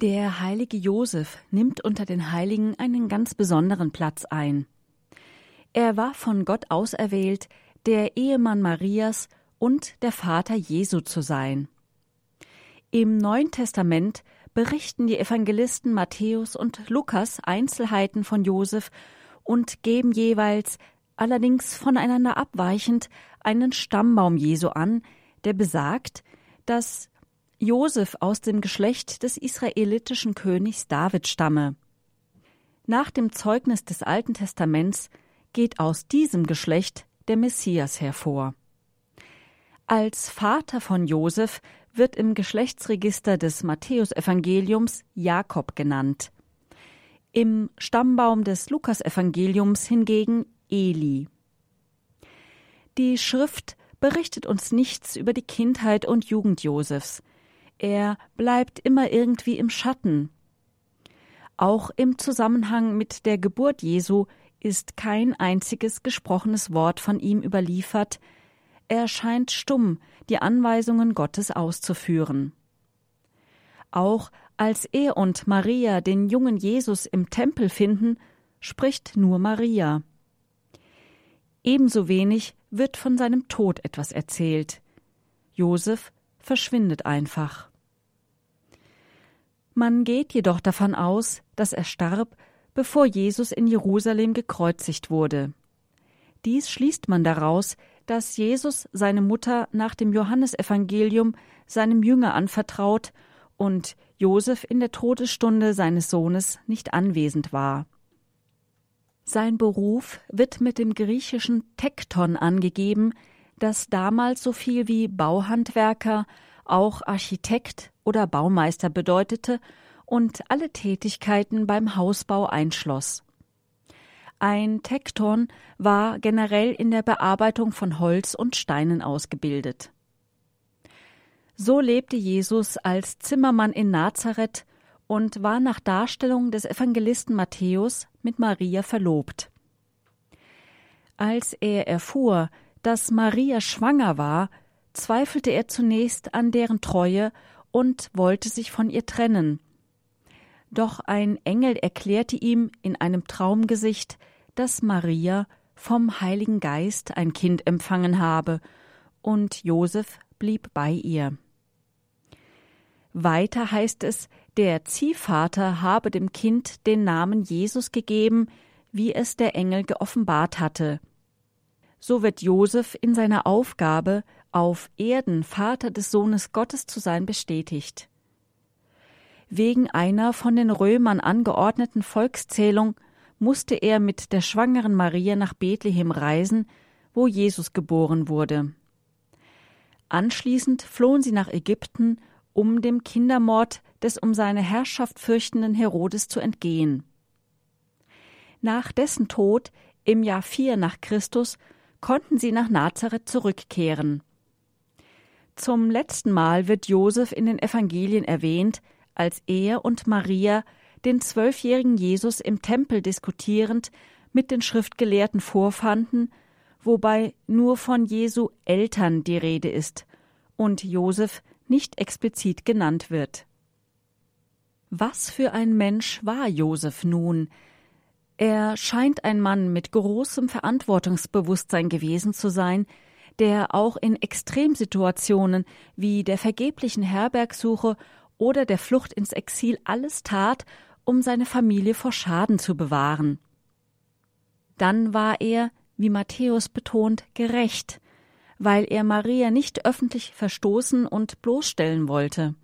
Der heilige Josef nimmt unter den Heiligen einen ganz besonderen Platz ein. Er war von Gott auserwählt, der Ehemann Marias und der Vater Jesu zu sein. Im Neuen Testament berichten die Evangelisten Matthäus und Lukas Einzelheiten von Josef und geben jeweils, allerdings voneinander abweichend, einen Stammbaum Jesu an, der besagt, dass Josef aus dem Geschlecht des israelitischen Königs David stamme. Nach dem Zeugnis des Alten Testaments geht aus diesem Geschlecht der Messias hervor. Als Vater von Josef wird im Geschlechtsregister des Matthäusevangeliums Jakob genannt. Im Stammbaum des Lukasevangeliums hingegen Eli. Die Schrift berichtet uns nichts über die Kindheit und Jugend Josefs. Er bleibt immer irgendwie im Schatten. Auch im Zusammenhang mit der Geburt Jesu ist kein einziges gesprochenes Wort von ihm überliefert, er scheint stumm die Anweisungen Gottes auszuführen. Auch als er und Maria den jungen Jesus im Tempel finden, spricht nur Maria. Ebenso wenig wird von seinem Tod etwas erzählt. Josef verschwindet einfach. Man geht jedoch davon aus, dass er starb, bevor Jesus in Jerusalem gekreuzigt wurde. Dies schließt man daraus, dass Jesus seine Mutter nach dem Johannesevangelium seinem Jünger anvertraut und Josef in der Todesstunde seines Sohnes nicht anwesend war. Sein Beruf wird mit dem griechischen Tekton angegeben, das damals so viel wie Bauhandwerker, auch Architekt oder Baumeister bedeutete und alle Tätigkeiten beim Hausbau einschloss. Ein Tekton war generell in der Bearbeitung von Holz und Steinen ausgebildet. So lebte Jesus als Zimmermann in Nazareth und war nach Darstellung des Evangelisten Matthäus mit Maria verlobt. Als er erfuhr, dass Maria schwanger war, zweifelte er zunächst an deren Treue und wollte sich von ihr trennen. Doch ein Engel erklärte ihm in einem Traumgesicht, dass Maria vom Heiligen Geist ein Kind empfangen habe, und Josef blieb bei ihr. Weiter heißt es, der Ziehvater habe dem Kind den Namen Jesus gegeben, wie es der Engel geoffenbart hatte. So wird Josef in seiner Aufgabe, auf Erden Vater des Sohnes Gottes zu sein, bestätigt. Wegen einer von den Römern angeordneten Volkszählung musste er mit der schwangeren Maria nach Bethlehem reisen, wo Jesus geboren wurde. Anschließend flohen sie nach Ägypten, um dem Kindermord des um seine Herrschaft fürchtenden Herodes zu entgehen. Nach dessen Tod im Jahr 4 nach Christus konnten sie nach Nazareth zurückkehren. Zum letzten Mal wird Josef in den Evangelien erwähnt, als er und Maria den zwölfjährigen Jesus im Tempel diskutierend mit den Schriftgelehrten vorfanden, wobei nur von Jesu Eltern die Rede ist und Josef nicht explizit genannt wird. Was für ein Mensch war Josef nun? Er scheint ein Mann mit großem Verantwortungsbewusstsein gewesen zu sein, der auch in Extremsituationen wie der vergeblichen Herbergsuche oder der Flucht ins Exil alles tat, um seine Familie vor Schaden zu bewahren. Dann war er, wie Matthäus betont, gerecht, weil er Maria nicht öffentlich verstoßen und bloßstellen wollte.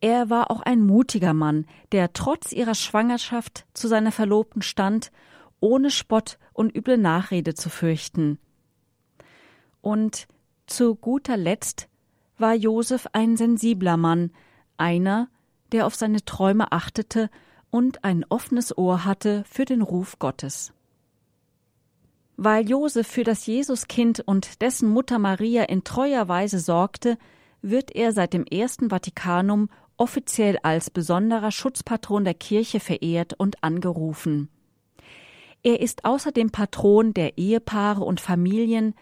Er war auch ein mutiger Mann, der trotz ihrer Schwangerschaft zu seiner Verlobten stand, ohne Spott und üble Nachrede zu fürchten. Und zu guter Letzt war Josef ein sensibler Mann, einer, der auf seine Träume achtete und ein offenes Ohr hatte für den Ruf Gottes. Weil Josef für das Jesuskind und dessen Mutter Maria in treuer Weise sorgte, wird er seit dem ersten Vatikanum offiziell als besonderer Schutzpatron der Kirche verehrt und angerufen. Er ist außerdem Patron der Ehepaare und Familien,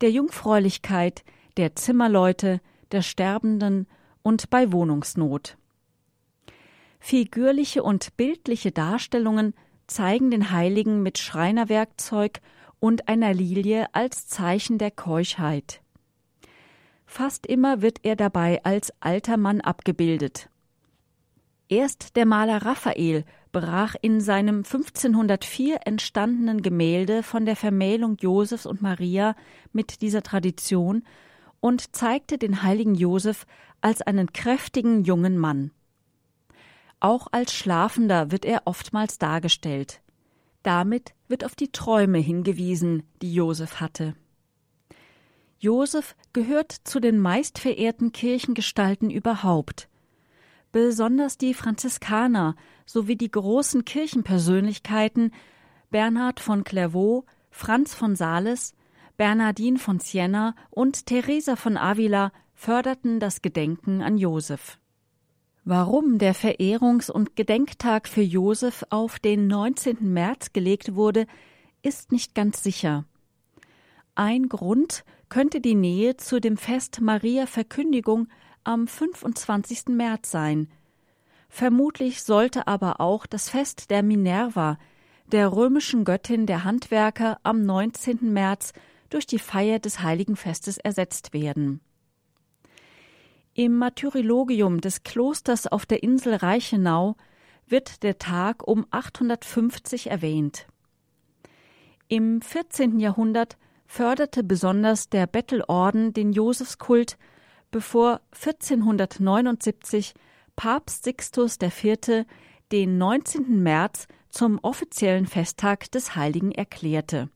der Jungfräulichkeit, der Zimmerleute, der Sterbenden und bei Wohnungsnot. Figürliche und bildliche Darstellungen zeigen den Heiligen mit Schreinerwerkzeug und einer Lilie als Zeichen der Keuschheit. Fast immer wird er dabei als alter Mann abgebildet. Erst der Maler Raphael brach in seinem 1504 entstandenen Gemälde von der Vermählung Josefs und Maria mit dieser Tradition und zeigte den heiligen Josef als einen kräftigen jungen Mann. Auch als Schlafender wird er oftmals dargestellt. Damit wird auf die Träume hingewiesen, die Josef hatte. Josef gehört zu den meistverehrten Kirchengestalten überhaupt. Besonders die Franziskaner sowie die großen Kirchenpersönlichkeiten Bernhard von Clairvaux, Franz von Sales, Bernardin von Siena und Teresa von Avila förderten das Gedenken an Josef. Warum der Verehrungs- und Gedenktag für Josef auf den 19. März gelegt wurde, ist nicht ganz sicher. Ein Grund könnte die Nähe zu dem Fest Maria Verkündigung am 25. März sein. Vermutlich sollte aber auch das Fest der Minerva, der römischen Göttin der Handwerker, am 19. März durch die Feier des Heiligen Festes ersetzt werden. Im Martyrologium des Klosters auf der Insel Reichenau wird der Tag um 850 erwähnt. Im 14. Jahrhundert förderte besonders der Bettelorden den Josefskult, bevor 1479 Papst Sixtus IV. den 19. März zum offiziellen Festtag des Heiligen erklärte.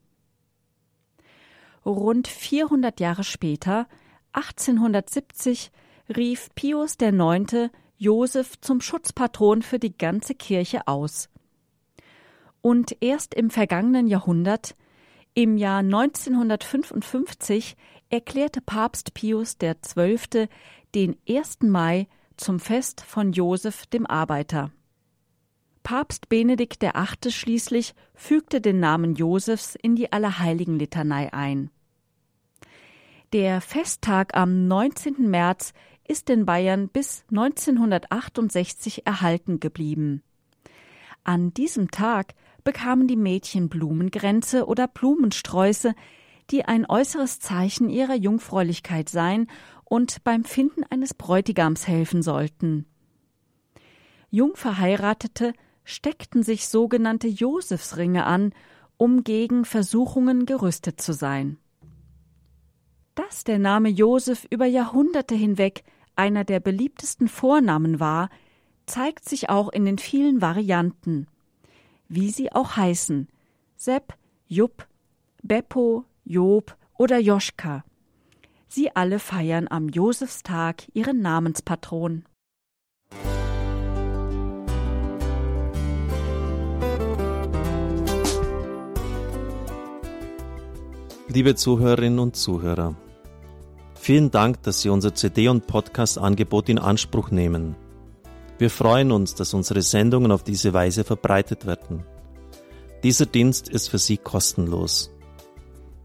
Rund 400 Jahre später, 1870, rief Pius IX. Josef zum Schutzpatron für die ganze Kirche aus. Und erst im vergangenen Jahrhundert, im Jahr 1955, erklärte Papst Pius XII. den 1. Mai zum Fest von Josef dem Arbeiter. Papst Benedikt VIII. schließlich fügte den Namen Josefs in die Allerheiligenlitanei ein. Der Festtag am 19. März ist in Bayern bis 1968 erhalten geblieben. An diesem Tag bekamen die Mädchen Blumengränze oder Blumensträuße, die ein äußeres Zeichen ihrer Jungfräulichkeit seien und beim Finden eines Bräutigams helfen sollten. Jungverheiratete steckten sich sogenannte Josefsringe an, um gegen Versuchungen gerüstet zu sein. Dass der Name Josef über Jahrhunderte hinweg einer der beliebtesten Vornamen war, zeigt sich auch in den vielen Varianten. Wie sie auch heißen: Sepp, Jupp, Beppo, Job oder Joschka. Sie alle feiern am Josefstag ihren Namenspatron. Liebe Zuhörerinnen und Zuhörer, vielen Dank, dass Sie unser CD- und Podcast-Angebot in Anspruch nehmen. Wir freuen uns, dass unsere Sendungen auf diese Weise verbreitet werden. Dieser Dienst ist für Sie kostenlos.